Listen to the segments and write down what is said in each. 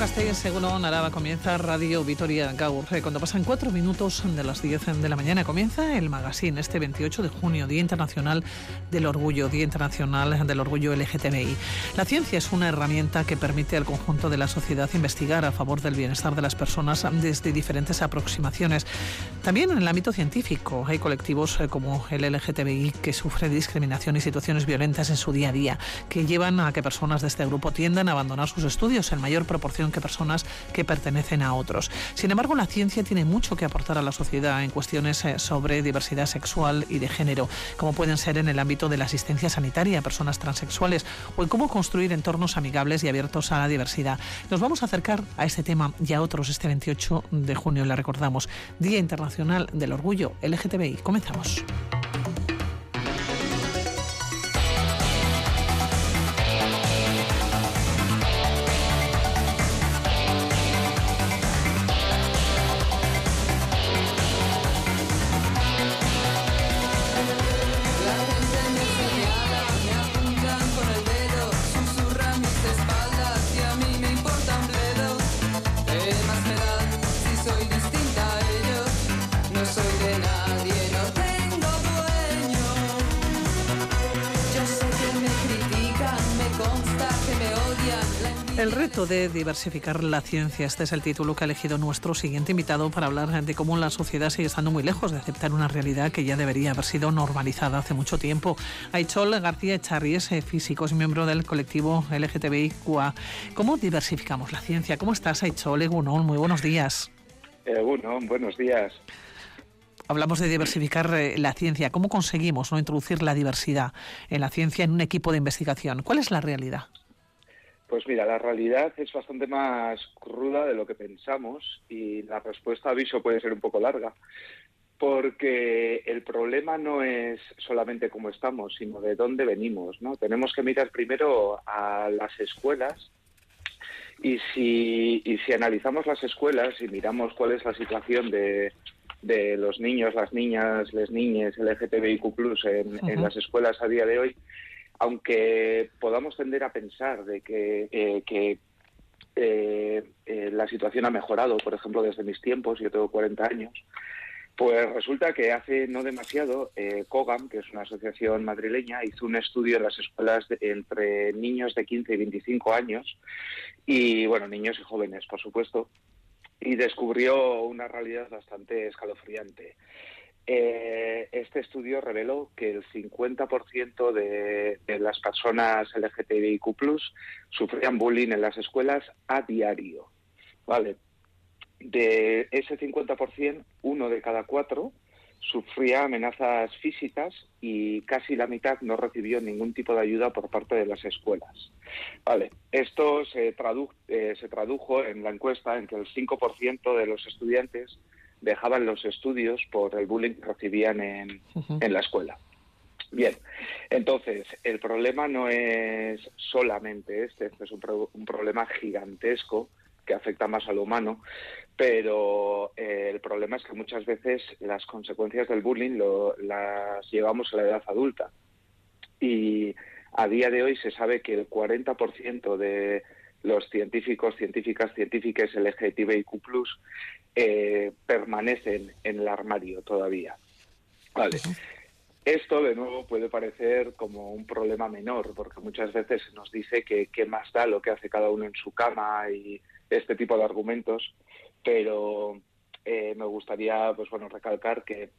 Castells, según Araba, comienza Radio Vitoria Gaur. Cuando pasan cuatro minutos de las 10 de la mañana, comienza el magazine este 28 de junio, Día Internacional del Orgullo, Día Internacional del Orgullo LGTBI. La ciencia es una herramienta que permite al conjunto de la sociedad investigar a favor del bienestar de las personas desde diferentes aproximaciones. También en el ámbito científico hay colectivos eh, como el LGTBI que sufre discriminación y situaciones violentas en su día a día, que llevan a que personas de este grupo tiendan a abandonar sus estudios en mayor proporción que personas que pertenecen a otros. Sin embargo, la ciencia tiene mucho que aportar a la sociedad en cuestiones eh, sobre diversidad sexual y de género, como pueden ser en el ámbito de la asistencia sanitaria a personas transexuales o en cómo construir entornos amigables y abiertos a la diversidad. Nos vamos a acercar a este tema y a otros este 28 de junio, le recordamos, Día Internacional del Orgullo LGTBI. Comenzamos. El reto de diversificar la ciencia, este es el título que ha elegido nuestro siguiente invitado para hablar de cómo la sociedad sigue estando muy lejos de aceptar una realidad que ya debería haber sido normalizada hace mucho tiempo. Aichol García Echarri es eh, físico, es miembro del colectivo LGTBIQA. ¿Cómo diversificamos la ciencia? ¿Cómo estás, Aichol Egunon? Muy buenos días. Egunon, buenos días. Hablamos de diversificar eh, la ciencia. ¿Cómo conseguimos no introducir la diversidad en la ciencia en un equipo de investigación? ¿Cuál es la realidad? Pues mira, la realidad es bastante más cruda de lo que pensamos y la respuesta aviso puede ser un poco larga, porque el problema no es solamente cómo estamos, sino de dónde venimos, ¿no? Tenemos que mirar primero a las escuelas y si, y si analizamos las escuelas y miramos cuál es la situación de, de los niños, las niñas, las niñas, LGTBIQ+, en, en las escuelas a día de hoy, aunque podamos tender a pensar de que, eh, eh, eh, la situación ha mejorado, por ejemplo, desde mis tiempos, yo tengo 40 años, pues resulta que hace no demasiado COGAM, que es una asociación madrileña, hizo un estudio en las escuelas entre niños de 15 y 25 años, y bueno, niños y jóvenes, por supuesto, y descubrió una realidad bastante escalofriante. Eh, este estudio reveló que el 50% de, las personas LGTBIQ sufrían bullying en las escuelas a diario. Vale. De ese 50%, uno de cada cuatro sufría amenazas físicas y casi la mitad no recibió ningún tipo de ayuda por parte de las escuelas. Vale, esto se, eh, se tradujo en la encuesta en que el 5% de los estudiantes dejaban los estudios por el bullying que recibían en, en la escuela. Bien, entonces el problema no es solamente este, este es un, pro un problema gigantesco que afecta más al humano, pero eh, el problema es que muchas veces las consecuencias del bullying lo, las llevamos a la edad adulta. Y a día de hoy se sabe que el 40% de los científicos, científicas, científicas LGTBIQ+, eh, permanecen en el armario todavía. Vale. Esto, de nuevo, puede parecer como un problema menor, porque muchas veces se nos dice que qué más da lo que hace cada uno en su cama y este tipo de argumentos, pero eh, me gustaría, pues bueno, recalcar que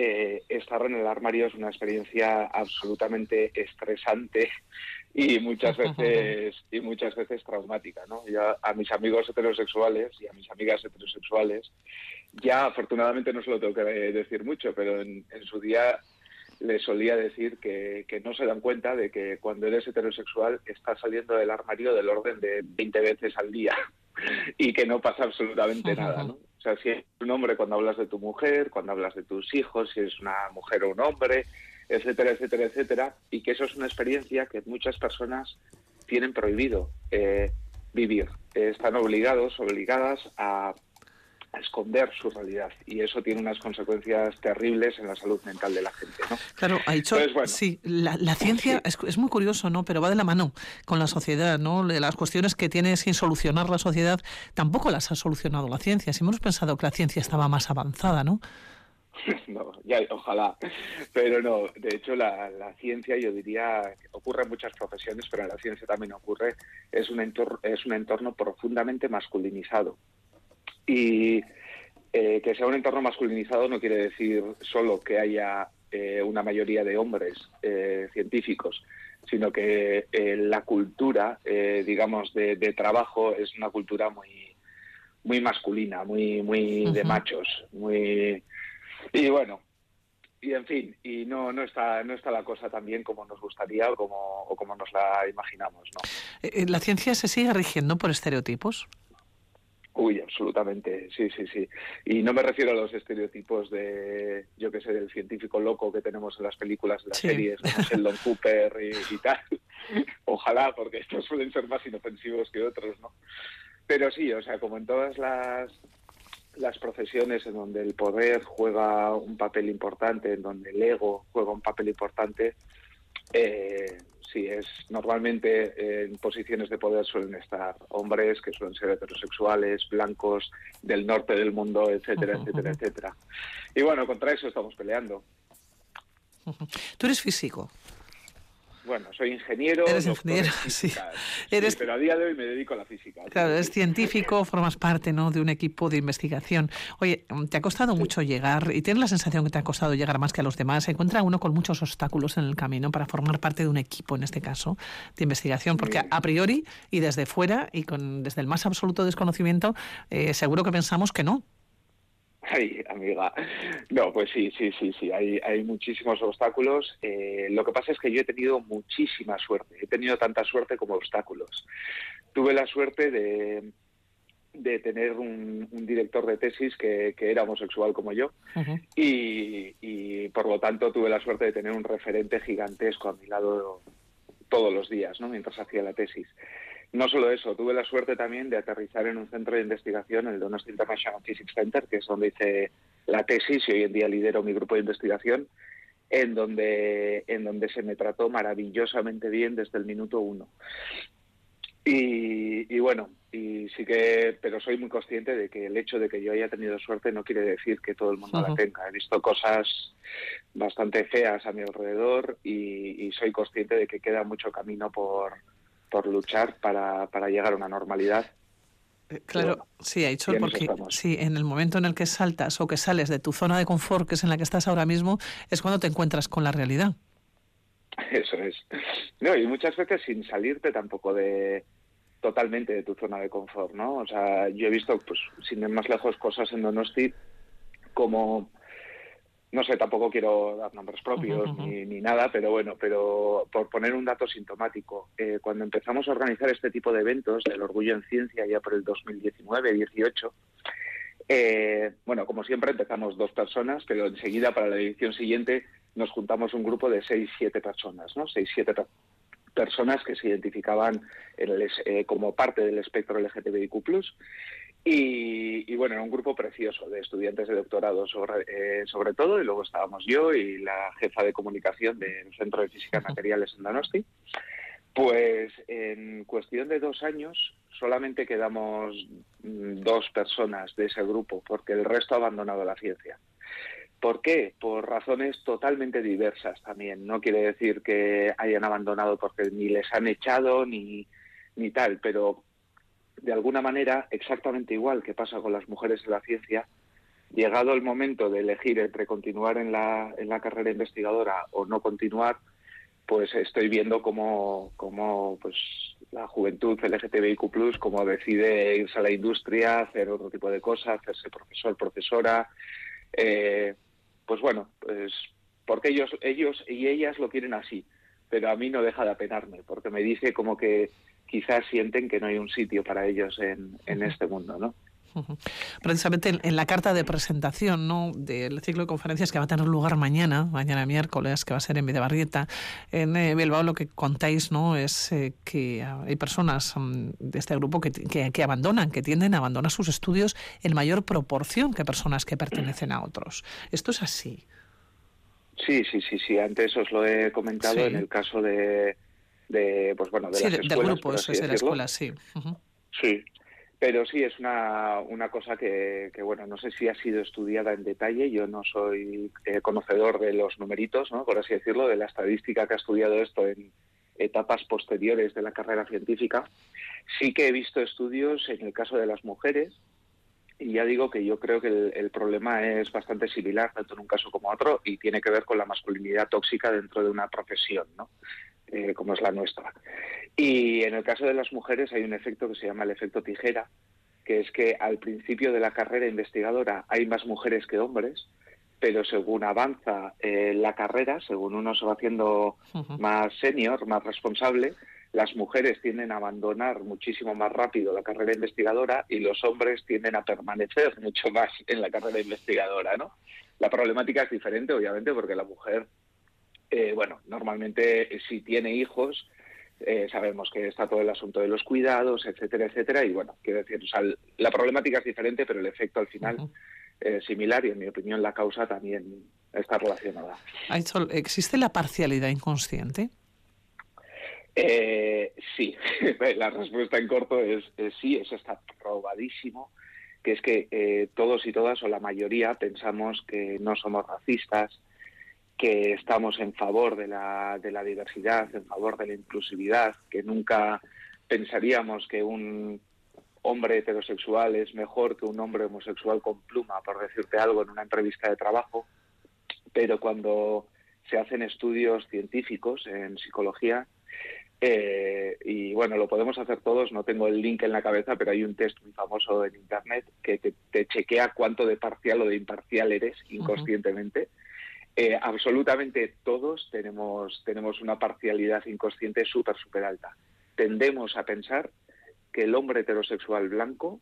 eh, estar en el armario es una experiencia absolutamente estresante y muchas veces y muchas veces traumática, ¿no? Ya a mis amigos heterosexuales y a mis amigas heterosexuales ya afortunadamente no se lo tengo que decir mucho, pero en, en su día les solía decir que, que, no se dan cuenta de que cuando eres heterosexual estás saliendo del armario del orden de 20 veces al día y que no pasa absolutamente nada, ¿no? O sea, si eres un hombre cuando hablas de tu mujer, cuando hablas de tus hijos, si eres una mujer o un hombre, etcétera, etcétera, etcétera, y que eso es una experiencia que muchas personas tienen prohibido eh, vivir. Eh, están obligados, obligadas a, esconder su realidad y eso tiene unas consecuencias terribles en la salud mental de la gente. ¿no? Claro, ha dicho, sí, la, ciencia es, es, muy curioso, ¿no? Pero va de la mano con la sociedad, ¿no? Las cuestiones que tiene sin solucionar la sociedad tampoco las ha solucionado la ciencia. Si hemos pensado que la ciencia estaba más avanzada, ¿no? No, ya, ojalá, pero no. De hecho, la, la ciencia, yo diría, ocurre en muchas profesiones, pero en la ciencia también ocurre, es un entorno, es un entorno profundamente masculinizado. Y eh, que sea un entorno masculinizado no quiere decir solo que haya eh, una mayoría de hombres eh, científicos, sino que la cultura, digamos, de, trabajo es una cultura muy, muy masculina, muy, muy de machos, muy y bueno, y en fin, y no, no está, no está la cosa tan bien como nos gustaría o como, o como nos la imaginamos, ¿no? ¿La ciencia se sigue rigiendo por estereotipos? Uy, absolutamente, sí, sí, sí. Y no me refiero a los estereotipos de, yo qué sé, del científico loco que tenemos en las películas, en las series, como Sheldon Cooper y, tal. Ojalá, porque estos suelen ser más inofensivos que otros, ¿no? Pero sí, o sea, como en todas las, las profesiones en donde el poder juega un papel importante, en donde el ego juega un papel importante, eh, sí, es normalmente en posiciones de poder suelen estar hombres que suelen ser heterosexuales, blancos, del norte del mundo, etcétera, etcétera, etcétera. Y bueno, contra eso estamos peleando. Tú eres físico. Bueno, soy ingeniero. Eres ingeniero, sí. Pero a día de hoy me dedico a la física. Claro, eres científico, formas parte ¿no? de un equipo de investigación. Oye, te ha costado mucho llegar y tienes la sensación que te ha costado llegar más que a los demás. Se encuentra uno con muchos obstáculos en el camino para formar parte de un equipo, en este caso, de investigación, porque a priori y desde fuera y con desde el más absoluto desconocimiento, eh, seguro que pensamos que no, Ay, amiga. No, pues sí, sí, sí, sí. Hay, hay muchísimos obstáculos. Eh, lo que pasa es que yo he tenido muchísima suerte. He tenido tanta suerte como obstáculos. Tuve la suerte de, de tener un, director de tesis que, era homosexual como yo y, y, por lo tanto tuve la suerte de tener un referente gigantesco a mi lado todos los días, ¿no? Mientras hacía la tesis. No solo eso, tuve la suerte también de aterrizar en un centro de investigación, el Donosti International Physics Center, que es donde hice la tesis y hoy en día lidero mi grupo de investigación, en donde, en donde se me trató maravillosamente bien desde el minuto uno. Y, bueno, y sí que, pero soy muy consciente de que el hecho de que yo haya tenido suerte no quiere decir que todo el mundo la tenga. He visto cosas bastante feas a mi alrededor y soy consciente de que queda mucho camino por, por luchar para, para llegar a una normalidad. Eh, claro, sí, ha dicho porque sí, en el momento en el que saltas o que sales de tu zona de confort, que es en la que estás ahora mismo, es cuando te encuentras con la realidad. Eso es. No, y muchas veces sin salirte tampoco de totalmente de tu zona de confort, ¿no? O sea, yo he visto, pues, sin ir más lejos, cosas en Donosti como no sé, tampoco quiero dar nombres propios ni, ni, nada, pero bueno, pero por poner un dato sintomático, eh, cuando empezamos a organizar este tipo de eventos del Orgullo en Ciencia ya por el 2019-18, eh, bueno, como siempre empezamos dos personas, pero enseguida para la edición siguiente nos juntamos un grupo de seis, siete personas, ¿no? Seis, siete personas que se identificaban eh, como parte del espectro LGTBIQ+, y, bueno, era un grupo precioso de estudiantes de doctorado sobre, eh, sobre todo, y luego estábamos yo y la jefa de comunicación del Centro de Física y Materiales en Donosti. Pues en cuestión de dos años solamente quedamos mm, dos personas de ese grupo, porque el resto ha abandonado la ciencia. ¿Por qué? Por razones totalmente diversas también. No quiere decir que hayan abandonado porque ni les han echado ni, ni tal, pero de alguna manera, exactamente igual que pasa con las mujeres en la ciencia, llegado el momento de elegir entre continuar en la, en la carrera investigadora o no continuar, pues estoy viendo cómo, cómo pues, la juventud LGTBIQ, como decide irse a la industria, hacer otro tipo de cosas, hacerse profesor, profesora. Eh, pues bueno, pues porque ellos, ellos y ellas lo quieren así, pero a mí no deja de apenarme, porque me dice como que quizás sienten que no hay un sitio para ellos en, en este mundo, ¿no? Precisamente en, la carta de presentación ¿no? del ciclo de conferencias que va a tener lugar mañana, mañana miércoles, que va a ser en Videbarrieta, en eh, Bilbao, lo que contáis no es eh, que hay personas mm, de este grupo que, que, abandonan, que tienden a abandonar sus estudios en mayor proporción que personas que pertenecen a otros. ¿Esto es así? Sí, sí, sí, sí. Antes os lo he comentado en el caso de, de pues bueno, de las escuelas, del grupo, eso es de la escuela, sí. Sí, pero sí, es una, una cosa que, que, bueno, no sé si ha sido estudiada en detalle. Yo no soy eh, conocedor de los numeritos, ¿no? por así decirlo, de la estadística que ha estudiado esto en etapas posteriores de la carrera científica. Sí que he visto estudios en el caso de las mujeres y ya digo que yo creo que el, problema es bastante similar tanto en un caso como otro y tiene que ver con la masculinidad tóxica dentro de una profesión, ¿no? Eh, como es la nuestra. Y en el caso de las mujeres hay un efecto que se llama el efecto tijera, que es que al principio de la carrera investigadora hay más mujeres que hombres, pero según avanza eh, la carrera, según uno se va haciendo más senior, más responsable, las mujeres tienden a abandonar muchísimo más rápido la carrera investigadora y los hombres tienden a permanecer mucho más en la carrera investigadora, ¿no? La problemática es diferente, obviamente, porque la mujer, eh, bueno, normalmente eh, si tiene hijos, eh, sabemos que está todo el asunto de los cuidados, etcétera, etcétera, y bueno, quiero decir, o sea, la problemática es diferente, pero el efecto al final es similar y en mi opinión la causa también está relacionada. ¿Existe la parcialidad inconsciente? Eh, sí, la respuesta en corto es, sí, eso está probadísimo, que es que eh, todos y todas, o la mayoría, pensamos que no somos racistas, que estamos en favor de la, de la diversidad, en favor de la inclusividad, que nunca pensaríamos que un hombre heterosexual es mejor que un hombre homosexual con pluma, por decirte algo, en una entrevista de trabajo, pero cuando se hacen estudios científicos en psicología, eh, y bueno, lo podemos hacer todos, no tengo el link en la cabeza, pero hay un test muy famoso en Internet que te, chequea cuánto de parcial o de imparcial eres inconscientemente. Eh, absolutamente todos tenemos, tenemos una parcialidad inconsciente súper, súper alta. Tendemos a pensar que el hombre heterosexual blanco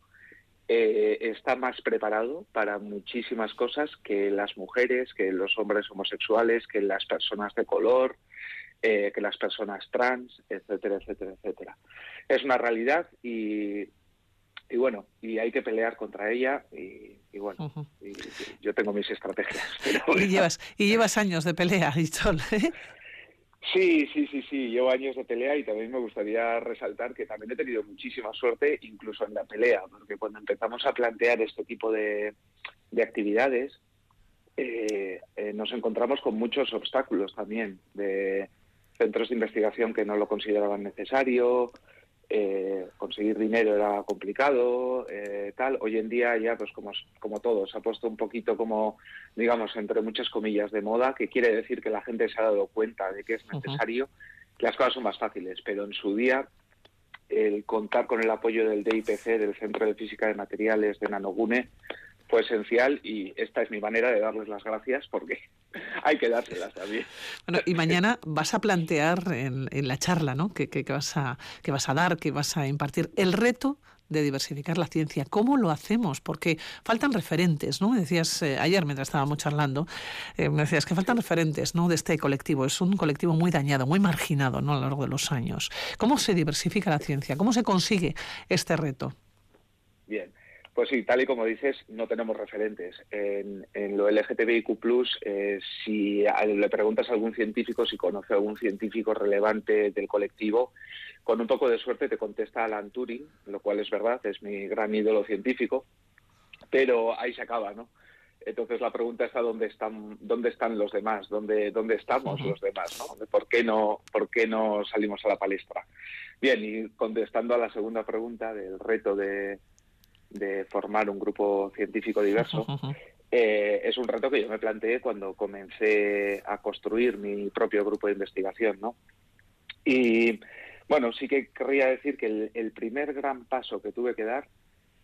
eh, está más preparado para muchísimas cosas que las mujeres, que los hombres homosexuales, que las personas de color, eh, que las personas trans, etcétera, etcétera, etcétera. Es una realidad y, y bueno, y hay que pelear contra ella y, bueno, yo tengo mis estrategias. y, llevas, y llevas años de pelea, Ichol, ¿eh? Sí, sí, sí, sí, llevo años de pelea y también me gustaría resaltar que también he tenido muchísima suerte incluso en la pelea, porque cuando empezamos a plantear este tipo de, de actividades, eh, nos encontramos con muchos obstáculos también de centros de investigación que no lo consideraban necesario, eh, conseguir dinero era complicado, eh, tal. Hoy en día ya, pues como, como todo, se ha puesto un poquito como, digamos, entre muchas comillas de moda, que quiere decir que la gente se ha dado cuenta de que es necesario, que las cosas son más fáciles, pero en su día el contar con el apoyo del DIPC, del Centro de Física de Materiales de Nanogune, fue esencial y esta es mi manera de darles las gracias porque hay que dárselas también. Bueno, y mañana vas a plantear en, la charla ¿no? que, que, vas a, que vas a dar, que vas a impartir, el reto de diversificar la ciencia. ¿Cómo lo hacemos? Porque faltan referentes, ¿no? Me decías eh, ayer mientras estábamos charlando, eh, me decías que faltan referentes, ¿no? De este colectivo. Es un colectivo muy dañado, muy marginado, ¿no? A lo largo de los años. ¿Cómo se diversifica la ciencia? ¿Cómo se consigue este reto? Bien. Pues sí, tal y como dices, no tenemos referentes. En, lo LGTBIQ, eh, si le preguntas a algún científico si conoce a algún científico relevante del colectivo, con un poco de suerte te contesta Alan Turing, lo cual es verdad, es mi gran ídolo científico, pero ahí se acaba, ¿no? Entonces la pregunta está dónde están, dónde están los demás, dónde, dónde estamos los demás, ¿no? ¿Por qué no, por qué no salimos a la palestra? Bien, y contestando a la segunda pregunta del reto de de formar un grupo científico diverso, eh, es un reto que yo me planteé cuando comencé a construir mi propio grupo de investigación, ¿no? Y bueno, sí que querría decir que el, primer gran paso que tuve que dar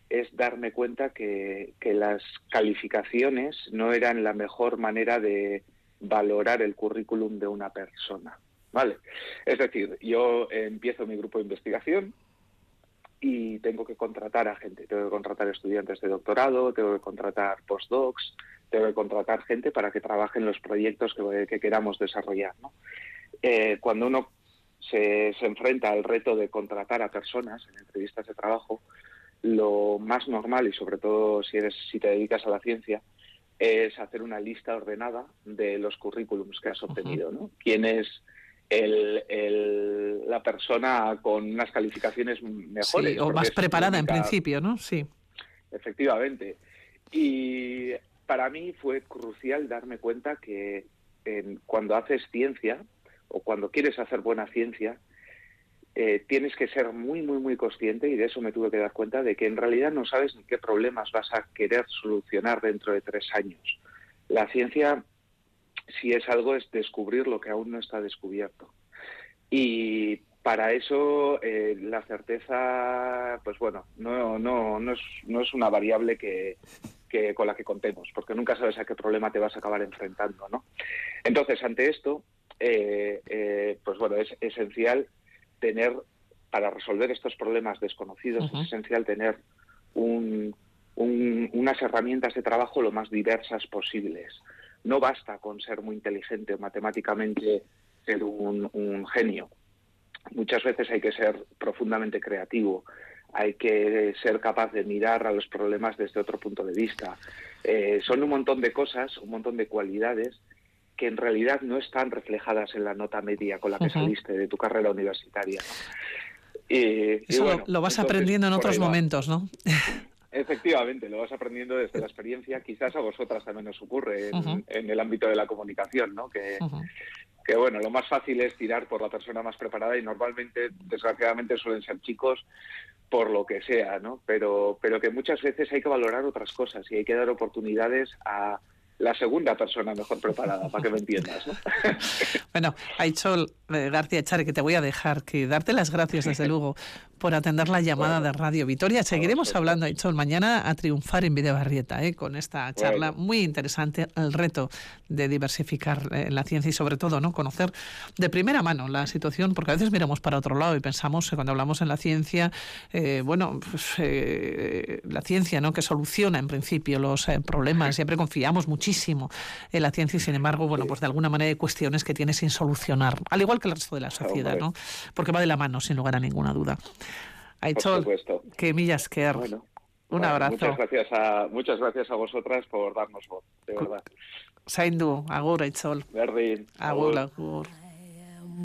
es darme cuenta que, que las calificaciones no eran la mejor manera de valorar el currículum de una persona. ¿Vale? Es decir, yo empiezo mi grupo de investigación, y tengo que contratar a gente, tengo que contratar estudiantes de doctorado, tengo que contratar postdocs, tengo que contratar gente para que trabaje en los proyectos que, queramos desarrollar. Eh, cuando uno se, se, enfrenta al reto de contratar a personas en entrevistas de trabajo, lo más normal, y sobre todo si, eres, si te dedicas a la ciencia, es hacer una lista ordenada de los currículums que has obtenido. ¿no? ¿Quién el, la persona con unas calificaciones mejores. o más preparada en principio, ¿no? Sí. Efectivamente. Y para mí fue crucial darme cuenta que cuando haces ciencia o cuando quieres hacer buena ciencia, eh, tienes que ser muy, muy, muy consciente, y de eso me tuve que dar cuenta, de que en realidad no sabes ni qué problemas vas a querer solucionar dentro de tres años. La ciencia si es algo es descubrir lo que aún no está descubierto. Y para eso eh, la certeza, pues bueno, no, no, no, es, no es una variable que, que, con la que contemos, porque nunca sabes a qué problema te vas a acabar enfrentando, ¿no? Entonces, ante esto, eh, eh, pues bueno, es esencial tener, para resolver estos problemas desconocidos, es esencial tener un, unas herramientas de trabajo lo más diversas posibles no basta con ser muy inteligente o matemáticamente ser un, genio. Muchas veces hay que ser profundamente creativo, hay que ser capaz de mirar a los problemas desde otro punto de vista. Eh, son un montón de cosas, un montón de cualidades que en realidad no están reflejadas en la nota media con la que saliste de tu carrera universitaria. Eso lo vas aprendiendo en otros momentos, ¿no? Efectivamente, lo vas aprendiendo desde la experiencia. Quizás a vosotras también os ocurre en, el ámbito de la comunicación, ¿no? Que, que, bueno, lo más fácil es tirar por la persona más preparada y normalmente, desgraciadamente, suelen ser chicos por lo que sea, ¿no? Pero, pero que muchas veces hay que valorar otras cosas y hay que dar oportunidades a, la segunda persona mejor preparada, para que me entiendas. ¿no? bueno, Aichol eh, García Echare, que te voy a dejar que darte las gracias, desde luego, por atender la llamada de Radio Vitoria. Seguiremos hablando, Aichol, mañana a triunfar en Videobarrieta, ¿eh? con esta charla muy interesante, el reto de diversificar eh, la ciencia y sobre todo no conocer de primera mano la situación, porque a veces miramos para otro lado y pensamos, cuando hablamos en la ciencia, bueno, pues, la ciencia ¿no? que soluciona en principio los problemas, siempre confiamos muchísimo en la ciencia y sin embargo, bueno, pues de alguna manera hay cuestiones que tiene sin solucionar, al igual que el resto de la sociedad, ¿no? Porque va de la mano, sin lugar a ninguna duda. Aichol, que millas que un abrazo. Muchas gracias, a, muchas gracias a vosotras por darnos voz, de verdad. Saindu, agur, Aichol. Berdin. Agur, agur.